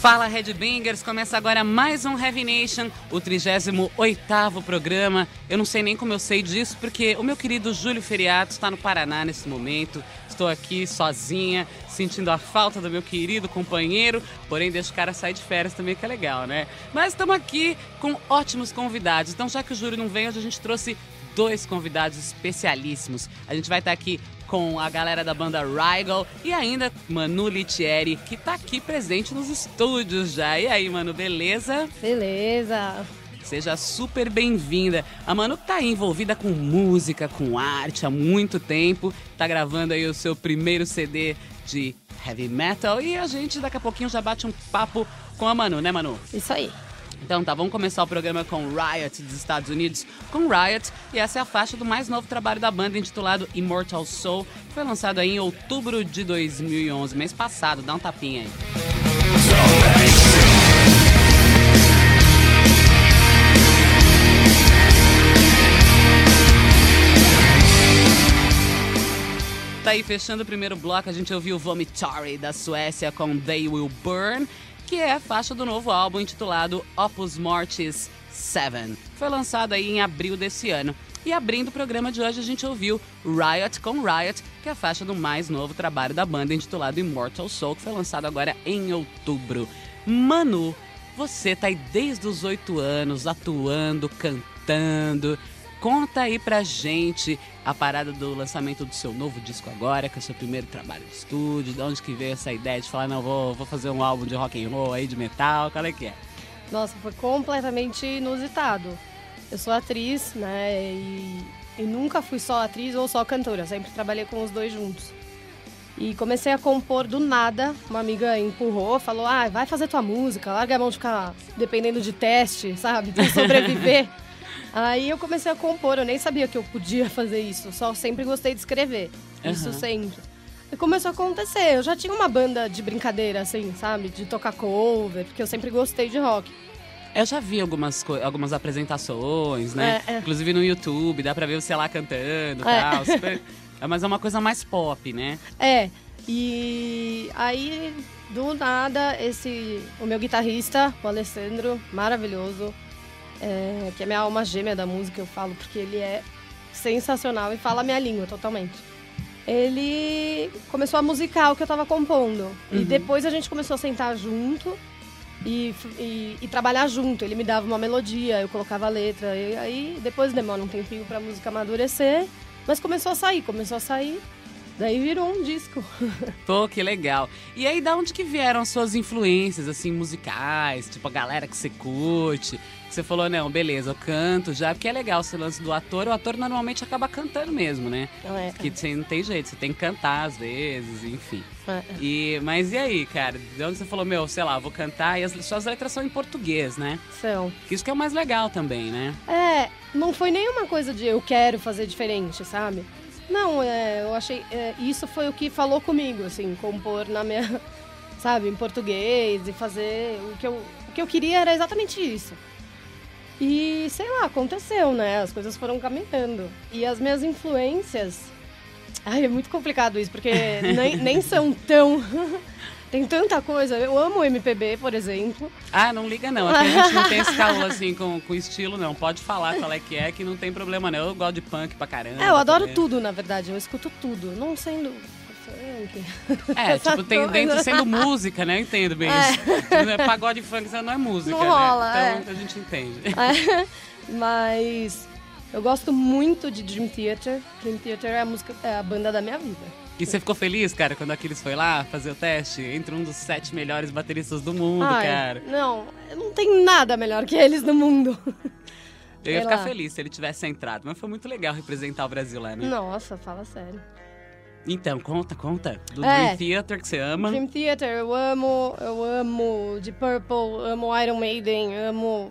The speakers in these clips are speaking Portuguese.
Fala Redbangers, começa agora mais um Heavy Nation, o 38º programa. Eu não sei nem como eu sei disso, porque o meu querido Júlio Feriato está no Paraná nesse momento. Estou aqui sozinha, sentindo a falta do meu querido companheiro, porém deixa o cara sair de férias também, que é legal, né? Mas estamos aqui com ótimos convidados. Então, já que o Júlio não vem, hoje a gente trouxe dois convidados especialíssimos. A gente vai estar aqui com a galera da banda Rigal e ainda Manu Litieri, que tá aqui presente nos estúdios já. E aí, Manu, beleza? Beleza. Seja super bem-vinda. A Manu tá envolvida com música, com arte há muito tempo. Tá gravando aí o seu primeiro CD de heavy metal e a gente daqui a pouquinho já bate um papo com a Manu, né, Manu? Isso aí. Então tá, vamos começar o programa com Riot dos Estados Unidos, com Riot, e essa é a faixa do mais novo trabalho da banda intitulado Immortal Soul, que foi lançado aí em outubro de 2011, mês passado, dá um tapinha aí. Tá aí, fechando o primeiro bloco, a gente ouviu Vomitory da Suécia com They Will Burn, que é a faixa do novo álbum intitulado Opus Mortis 7. Foi lançado aí em abril desse ano. E abrindo o programa de hoje a gente ouviu Riot com Riot, que é a faixa do mais novo trabalho da banda intitulado Immortal Soul, que foi lançado agora em outubro. Manu, você tá aí desde os oito anos atuando, cantando. Conta aí pra gente a parada do lançamento do seu novo disco agora, que é o seu primeiro trabalho de estúdio, de onde que veio essa ideia de falar, não, vou, vou fazer um álbum de rock and roll aí, de metal, qual é que é? Nossa, foi completamente inusitado. Eu sou atriz, né? E, e nunca fui só atriz ou só cantora. Sempre trabalhei com os dois juntos. E comecei a compor do nada. Uma amiga empurrou, falou: Ah, vai fazer tua música, larga a mão de ficar dependendo de teste, sabe? Pra sobreviver. Aí eu comecei a compor, eu nem sabia que eu podia fazer isso, só sempre gostei de escrever. Isso Aham. sempre. E começou a acontecer. Eu já tinha uma banda de brincadeira, assim, sabe? De tocar cover, porque eu sempre gostei de rock. Eu já vi algumas, algumas apresentações, né? É, é. Inclusive no YouTube, dá pra ver você lá cantando e É. tal. super- É, mas é uma coisa mais pop, né? É, e aí, do nada, esse. O meu guitarrista, o Alessandro, maravilhoso, é, que é minha alma gêmea da música, eu falo, porque ele é sensacional e fala a minha língua totalmente. Ele começou a musicar o que eu tava compondo. E Uhum. depois a gente começou a sentar junto e, e- e trabalhar junto. Ele me dava uma melodia, eu colocava a letra. E aí depois demora um tempinho pra música amadurecer. Mas começou a sair, começou a sair. Daí virou um disco. Pô, que legal. E aí, da onde que vieram suas influências, assim, musicais? Tipo, a galera que você curte? Você falou, não, beleza, eu canto já, porque é legal esse lance do ator. O ator normalmente acaba cantando mesmo, né? É? Que você não tem jeito, você tem que cantar às vezes, enfim. É. E, mas e aí, cara? De onde você falou, meu, sei lá, vou cantar e as suas letras são em português, né? São. Isso que é o mais legal também, né? É, não foi nenhuma coisa de eu quero fazer diferente, sabe? Não, é, eu achei. é, isso foi o que falou comigo, assim, compor na minha. Sabe, em português e fazer. O que eu, o que eu queria era exatamente isso. E sei lá, aconteceu, né? As coisas foram caminhando. E as minhas influências. Ai, é muito complicado isso, porque nem, nem são tão. Tem tanta coisa. Eu amo o MPB, por exemplo. Ah, não liga não. Aqui a gente não tem esse caô assim com, com estilo, não. Pode falar qual é que é, que não tem problema não. Eu gosto de punk pra caramba. É, eu adoro também. tudo, na verdade. Eu escuto tudo. Não sendo funk. É, tipo, tem coisa. dentro sendo música, né? Eu entendo bem É. isso. É Pagode funk isso não é música, Não né? rola, então a gente entende. É, Mas eu gosto muito de Dream Theater. Dream Theater é a, música, é a banda da minha vida. E você ficou feliz, cara, quando aqueles foi lá fazer o teste? Entre um dos sete melhores bateristas do mundo, Ai, cara. Não, não tem nada melhor que eles no mundo. Eu ia sei ficar lá. feliz se ele tivesse entrado, mas foi muito legal representar o Brasil lá, né? Nossa, fala sério. Então, conta, conta. Do É. Dream Theater que você ama. Dream Theater, eu amo, eu amo Deep Purple, amo Iron Maiden, amo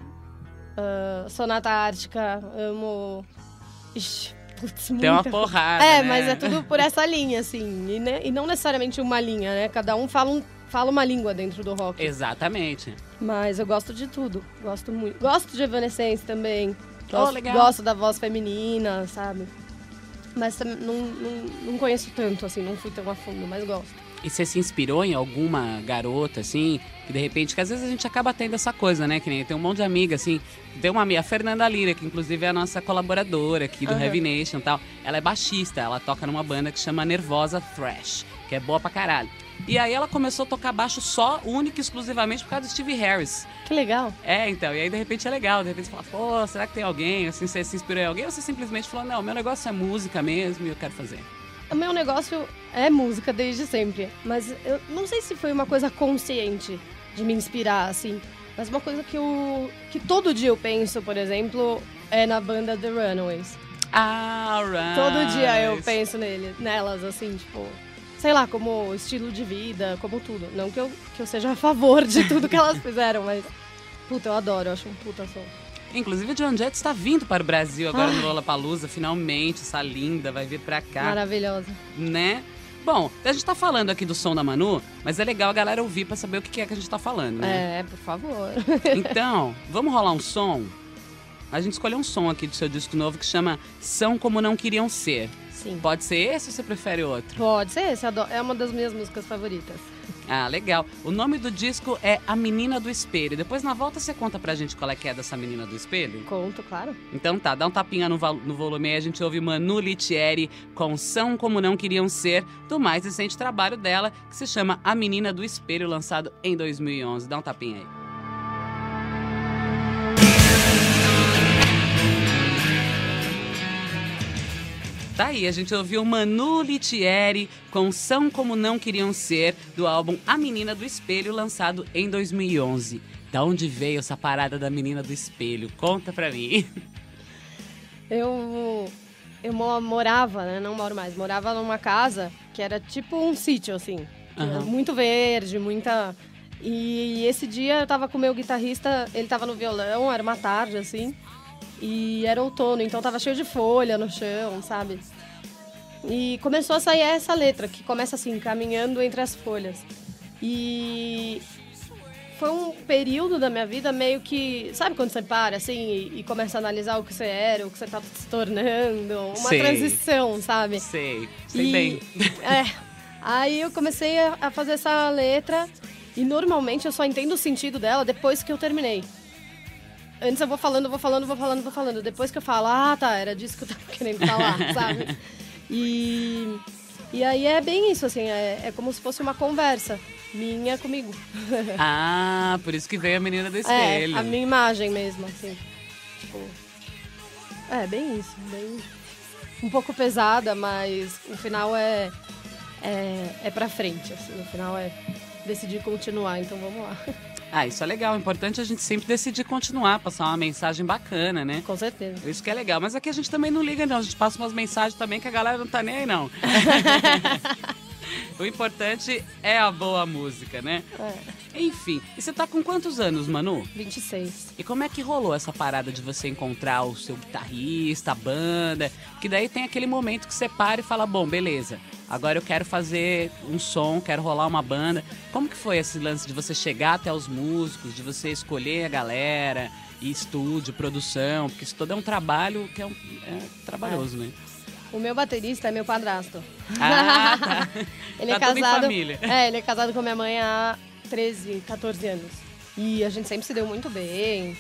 ah, Sonata Ártica, amo. Ixi, putz, Tem uma muita coisa. porrada. É, né? mas é tudo por essa linha, assim. E, né, e não necessariamente uma linha, né? Cada um fala, um, fala uma língua dentro do rock. Exatamente. Mas eu gosto de tudo. Gosto muito. Gosto de Evanescence também. Oh, Gosto, legal. gosto da voz feminina, sabe? Mas não, não, não conheço tanto, assim, não fui tão a fundo, mas gosto. E você se inspirou em alguma garota, assim, que de repente, que às vezes a gente acaba tendo essa coisa, né? Que nem tem um monte de amiga, assim. Tem uma amiga, a Fernanda Lira, que inclusive é a nossa colaboradora aqui do Aham. Heavy Nation e tal. Ela é baixista, ela toca numa banda que chama Nervosa Thrash, que é boa pra caralho. E aí ela começou a tocar baixo só, única e exclusivamente por causa do Steve Harris. Que legal. É, então, e aí de repente é legal, de repente você fala, pô, será que tem alguém? Assim, você se inspirou em alguém? Ou você simplesmente falou, não, meu negócio é música mesmo e eu quero fazer. O meu negócio é música desde sempre, mas eu não sei se foi uma coisa consciente de me inspirar, assim. Mas uma coisa que eu. que todo dia eu penso, por exemplo, é na banda The Runaways. Alright. Todo dia eu penso nele, nelas, assim, tipo. Sei lá, como estilo de vida, como tudo. Não que eu, que eu seja a favor de tudo que elas fizeram, mas. Puta, eu adoro, eu acho um puta som. Inclusive, o John Jett está vindo para o Brasil agora no Lollapalooza, finalmente, essa linda, vai vir pra cá, Maravilhosa. né? Bom, a gente tá falando aqui do som da Manu, mas é legal a galera ouvir pra saber o que é que a gente tá falando, né? É, por favor. Então, vamos rolar um som? A gente escolheu um som aqui do seu disco novo que chama São Como Não Queriam Ser. Sim. Pode ser esse ou você prefere outro? Pode ser esse, é uma das minhas músicas favoritas. Ah, legal. O nome do disco é A Menina do Espelho. Depois na volta você conta pra gente qual é que é dessa Menina do Espelho? Conto, claro. Então tá, dá um tapinha no, no volume aí, a gente ouve Manu Litieri com São Como Não Queriam Ser, do mais recente trabalho dela, que se chama A Menina do Espelho, lançado em 2011. Dá um tapinha aí. Tá aí, a gente ouviu Manu Litieri com São Como Não Queriam Ser, do álbum A Menina do Espelho, lançado em 2011. Da onde veio essa parada da Menina do Espelho? Conta pra mim. Eu, eu mo- morava, né? Não moro mais. Morava numa casa que era tipo um sítio, assim. Aham. Muito verde, muita... E esse dia eu tava com o meu guitarrista, ele tava no violão, era uma tarde, assim. E era outono, então tava cheio de folha no chão, sabe? E começou a sair essa letra, que começa assim, caminhando entre as folhas. E foi um período da minha vida meio que. Sabe quando você para assim e, e começa a analisar o que você era, o que você tá se tornando? Uma Sei. transição, sabe? Sei, sei E- bem. É. Aí eu comecei a, a fazer essa letra e normalmente eu só entendo o sentido dela depois que eu terminei. Antes eu vou falando, vou falando, vou falando, vou falando. Depois que eu falo, ah, tá, era disso que eu tava querendo falar, sabe? E, e aí é bem isso, assim, é, é como se fosse uma conversa minha comigo. Ah, por isso que veio a menina do É, espelho. a minha imagem mesmo, assim. Tipo. É, bem isso. Bem. Um pouco pesada, mas o final é. É, é pra frente, assim. O final é decidir continuar, então vamos lá. Ah, isso é legal. O importante é a gente sempre decidir continuar, passar uma mensagem bacana, né? Com certeza. Isso que é legal. Mas aqui a gente também não liga, não. A gente passa umas mensagens também que a galera não tá nem aí, não. o importante é a boa música, né? É, Enfim, e você tá com quantos anos, Manu? 26. E como é que rolou essa parada de você encontrar o seu guitarrista, a banda? Que daí tem aquele momento que você para e fala, bom, beleza, agora eu quero fazer um som, quero rolar uma banda. Como que foi esse lance de você chegar até os músicos, de você escolher a galera, e estúdio, produção? Porque isso todo é um trabalho que é, um- é trabalhoso, né? O meu baterista é meu padrasto. Ah, tá. Ele é Tá em casado. É, ele é casado com a minha mãe há 13, 14 anos. E a gente sempre se deu muito bem.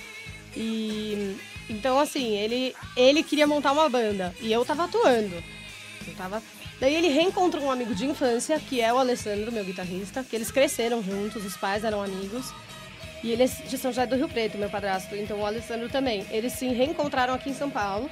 E então assim, ele ele queria montar uma banda e eu tava atuando. Eu tava Daí ele reencontrou um amigo de infância, que é o Alessandro, meu guitarrista, que eles cresceram juntos, os pais eram amigos. E ele é de São José do Rio Preto, meu padrasto, então o Alessandro também. Eles se reencontraram aqui em São Paulo.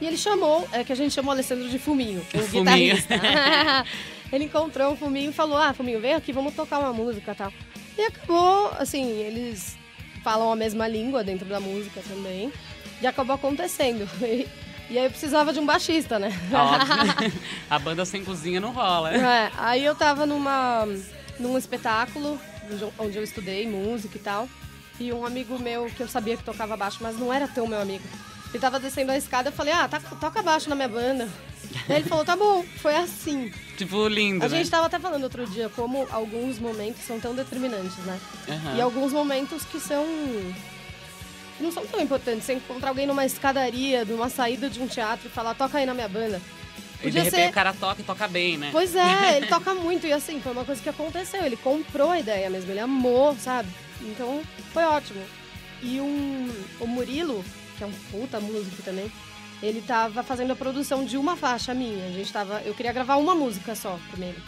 E ele chamou, é que a gente chama o Alessandro de Fuminho, o Fuminho. guitarrista. ele encontrou o Fuminho e falou: Ah, Fuminho, vem aqui, vamos tocar uma música e tal. E acabou, assim, eles falam a mesma língua dentro da música também. E acabou acontecendo. E, e aí eu precisava de um baixista, né? Óbvio. a banda sem cozinha não rola. né? É, aí eu tava numa, num espetáculo onde eu- onde eu estudei música e tal. e um amigo meu que eu sabia que tocava baixo, mas não era tão meu amigo. Ele tava descendo a escada, eu falei, ah, tá, toca baixo na minha banda. Aí ele falou, tá bom, foi assim. Tipo, lindo, A né? gente tava até falando outro dia como alguns momentos são tão determinantes, né? Aham. E alguns momentos que são. que não são tão importantes. Você encontrar alguém numa escadaria, numa saída de um teatro e falar, toca aí na minha banda. E de repente o cara toca e toca bem, né? Pois é, ele toca muito. E assim, foi uma coisa que aconteceu. Ele comprou a ideia mesmo, ele amou, sabe? Então, foi ótimo. E um, o Murilo, que é um puta músico também, ele tava fazendo a produção de uma faixa minha. A gente tava. Eu queria gravar uma música só primeiro.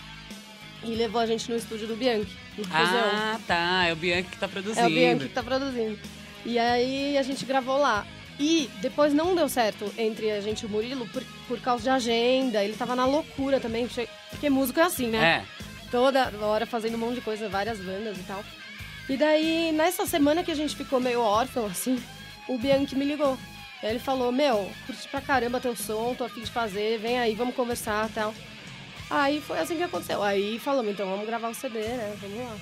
E levou a gente no estúdio do Bianchi, no. Ah, tá. É o Bianchi que tá produzindo. É o Bianchi que tá produzindo. E aí a gente gravou lá. E depois não deu certo entre a gente e o Murilo por, por causa de agenda. Ele tava na loucura também, porque músico é assim, né? É. Toda hora fazendo um monte de coisa, várias bandas e tal. E daí, nessa semana que a gente ficou meio órfão, assim, o Bianchi me ligou. Aí ele falou, meu, curti pra caramba teu som, tô afim de fazer, vem aí, vamos conversar e tal. Aí foi assim que aconteceu. Aí falamos, então vamos gravar o CD, né? Vamos lá.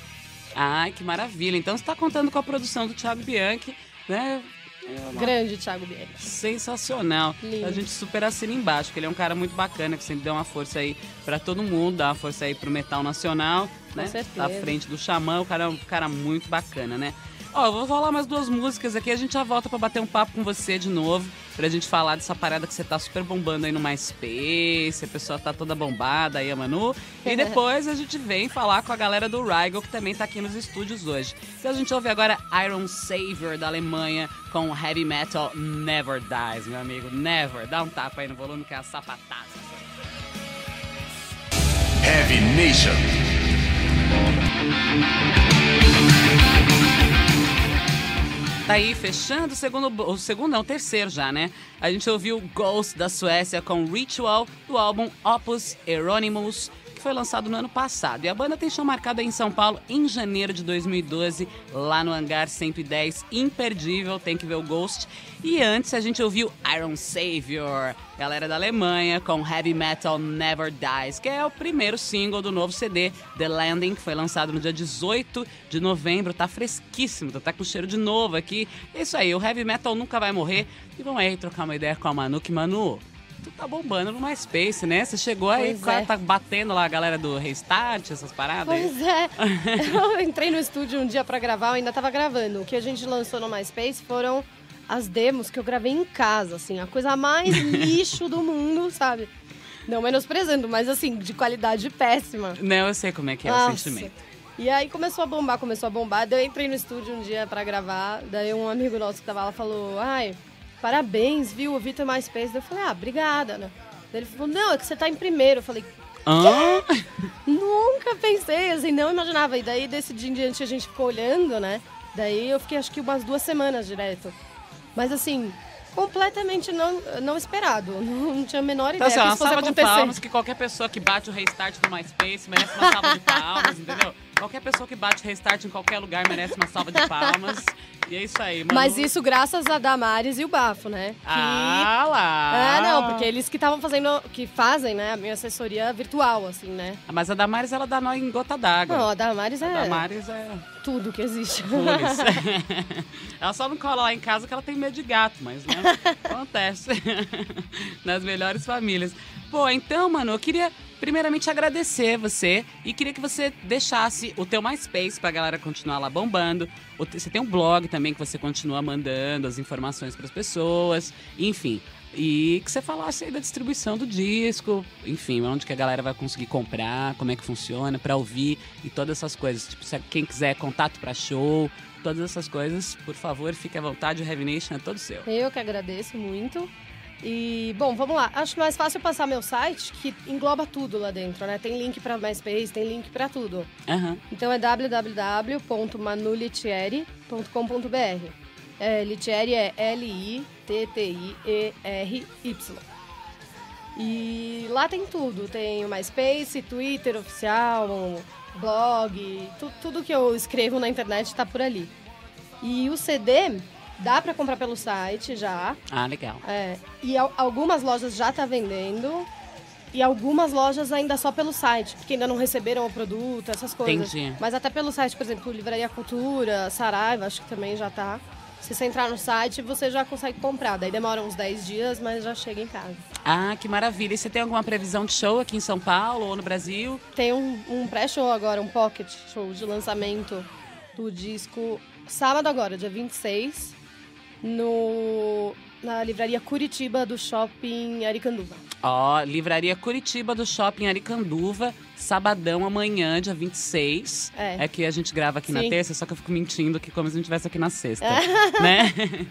Ai, que maravilha. Então você tá contando com a produção do Thiago Bianchi, né? É Grande Thiago Bianchi. Sensacional. Lindo. A gente super assina embaixo, que ele é um cara muito bacana, que sempre deu uma força aí pra todo mundo, dá uma força aí pro metal nacional, né? certeza. À frente do Xamã, o cara é um cara muito bacana, né? Ó, eu vou falar mais duas músicas aqui, a gente já volta pra bater um papo com você de novo, pra gente falar dessa parada que você tá super bombando aí no MySpace, a pessoa tá toda bombada aí, a Manu. E depois a gente vem falar com a galera do Rigel, que também tá aqui nos estúdios hoje. Então a gente ouve agora Iron Savior da Alemanha com Heavy Metal Never Dies, meu amigo. Never. Dá um tapa aí no volume que é a sapataça. Heavy Nation. Tá aí, fechando o segundo, o segundo não, o terceiro já, né? A gente ouviu Ghost da Suécia com Ritual do álbum Opus Euronymous, que foi lançado no ano passado. E a banda tem show marcado em São Paulo em janeiro de 2012, lá no Hangar 110, imperdível, tem que ver o Ghost. E antes a gente ouviu Iron Savior, galera da Alemanha, com Heavy Metal Never Dies, que é o primeiro single do novo CD, The Landing, que foi lançado no dia 18 de novembro. Tá fresquíssimo, tá com cheiro de novo aqui. É isso aí, o Heavy Metal nunca vai morrer. E vamos aí trocar uma ideia com a Manu, que Manu, tu tá bombando no MySpace, né? Você chegou aí, Pois é. tá batendo lá a galera do Restart, essas paradas. Pois é. Eu entrei no estúdio um dia pra gravar, eu ainda tava gravando. O que a gente lançou no MySpace foram as demos que eu gravei em casa, assim, a coisa mais lixo do mundo, sabe? Não menosprezando, mas assim, de qualidade péssima. Não, eu sei como é que é o Nossa. sentimento. E aí começou a bombar, começou a bombar. Daí eu entrei no estúdio um dia pra gravar, daí um amigo nosso que tava lá falou: Ai, parabéns, viu? Eu vi teu MySpace. Daí eu falei: Ah, obrigada, né? Ele falou: Não, é que você tá em primeiro. Eu falei: Hã? Nunca pensei, assim, não imaginava. E daí, desse dia em diante, a gente ficou olhando, né? Daí eu fiquei, acho que umas duas semanas direto. Mas, assim, completamente não, não esperado. Não, não tinha a menor Então, ideia assim, que ó, uma salva de acontecer. palmas que qualquer pessoa que bate o restart do MySpace merece uma salva de palmas, entendeu? Qualquer pessoa que bate restart em qualquer lugar merece uma salva de palmas. E é isso aí, mano. Mas isso graças a Damares e o Bafo, né? Que... Ah lá! Ah, não, porque eles que estavam fazendo, que fazem, né, a minha assessoria virtual, assim, né? Mas a Damares, ela dá nó em gota d'água. Não, a Damares é A Damares é tudo que existe. ela só não cola lá em casa que ela tem medo de gato, mas, né, acontece. Nas melhores famílias. Pô, então, mano, eu queria primeiramente agradecer você e queria que você deixasse o teu MySpace pra galera continuar lá bombando. Você tem um blog também que você continua mandando as informações pras pessoas, enfim. E que você falasse aí da distribuição do disco, enfim, onde que a galera vai conseguir comprar, como é que funciona, pra ouvir e todas essas coisas. Tipo, se quem quiser contato pra show, todas essas coisas, por favor, fique à vontade, o Heavy Nation é todo seu. Eu que agradeço muito. E, bom, vamos lá. Acho mais fácil passar meu site, que engloba tudo lá dentro, né? Tem link pra MySpace, tem link pra tudo. Aham. Então é www.manulitieri.com.br. É, Litieri é L-I-T-T-I-E-R-Y. E lá tem tudo. Tem o MySpace, Twitter oficial, blog, tu- tudo que eu escrevo na internet tá por ali. E o CD dá pra comprar pelo site já. Ah, legal. É, e al- algumas lojas já tá vendendo. e algumas lojas ainda só pelo site, porque ainda não receberam o produto, essas coisas. Entendi. Mas até pelo site, por exemplo, Livraria Cultura, Saraiva, acho que também já tá. Se você entrar no site, você já consegue comprar. Daí demora uns 10 dias, mas já chega em casa. Ah, que maravilha. E você tem alguma previsão de show aqui em São Paulo ou no Brasil? Tem um, um pré-show agora, um pocket show de lançamento do disco sábado agora, dia 26, no, na livraria Curitiba do Shopping Aricanduva. Ó, Livraria Curitiba do Shopping Aricanduva, sabadão amanhã, dia 26. É. que a gente grava aqui na Sim. terça, só que eu fico mentindo que como se a gente estivesse aqui na sexta, né?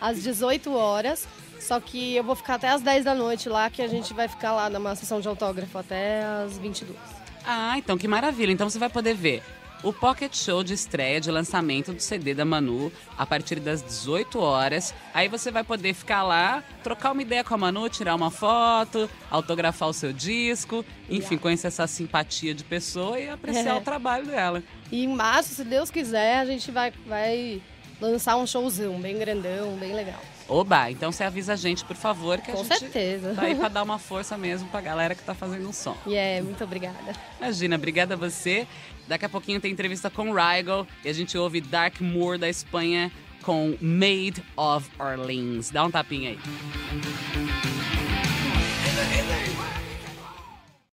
Às 18 horas. Só que eu vou ficar até às 10 da noite lá, que a gente vai ficar lá numa sessão de autógrafo até às 22. Ah, então que maravilha. Então você vai poder ver o Pocket Show de estreia de lançamento do CD da Manu a partir das 18 horas. Aí você vai poder ficar lá, trocar uma ideia com a Manu, tirar uma foto, autografar o seu disco, enfim, conhecer essa simpatia de pessoa e apreciar É. o trabalho dela. E em março, se Deus quiser, a gente vai, vai lançar um showzão bem grandão, bem legal. Oba, então você avisa a gente, por favor, que a Com gente certeza. tá aí pra dar uma força mesmo pra galera que tá fazendo um som. E é, muito obrigada. Imagina, obrigada a você. Daqui a pouquinho tem entrevista com Rygal e a gente ouve Dark Moor da Espanha com Made of Orleans. Dá um tapinha aí.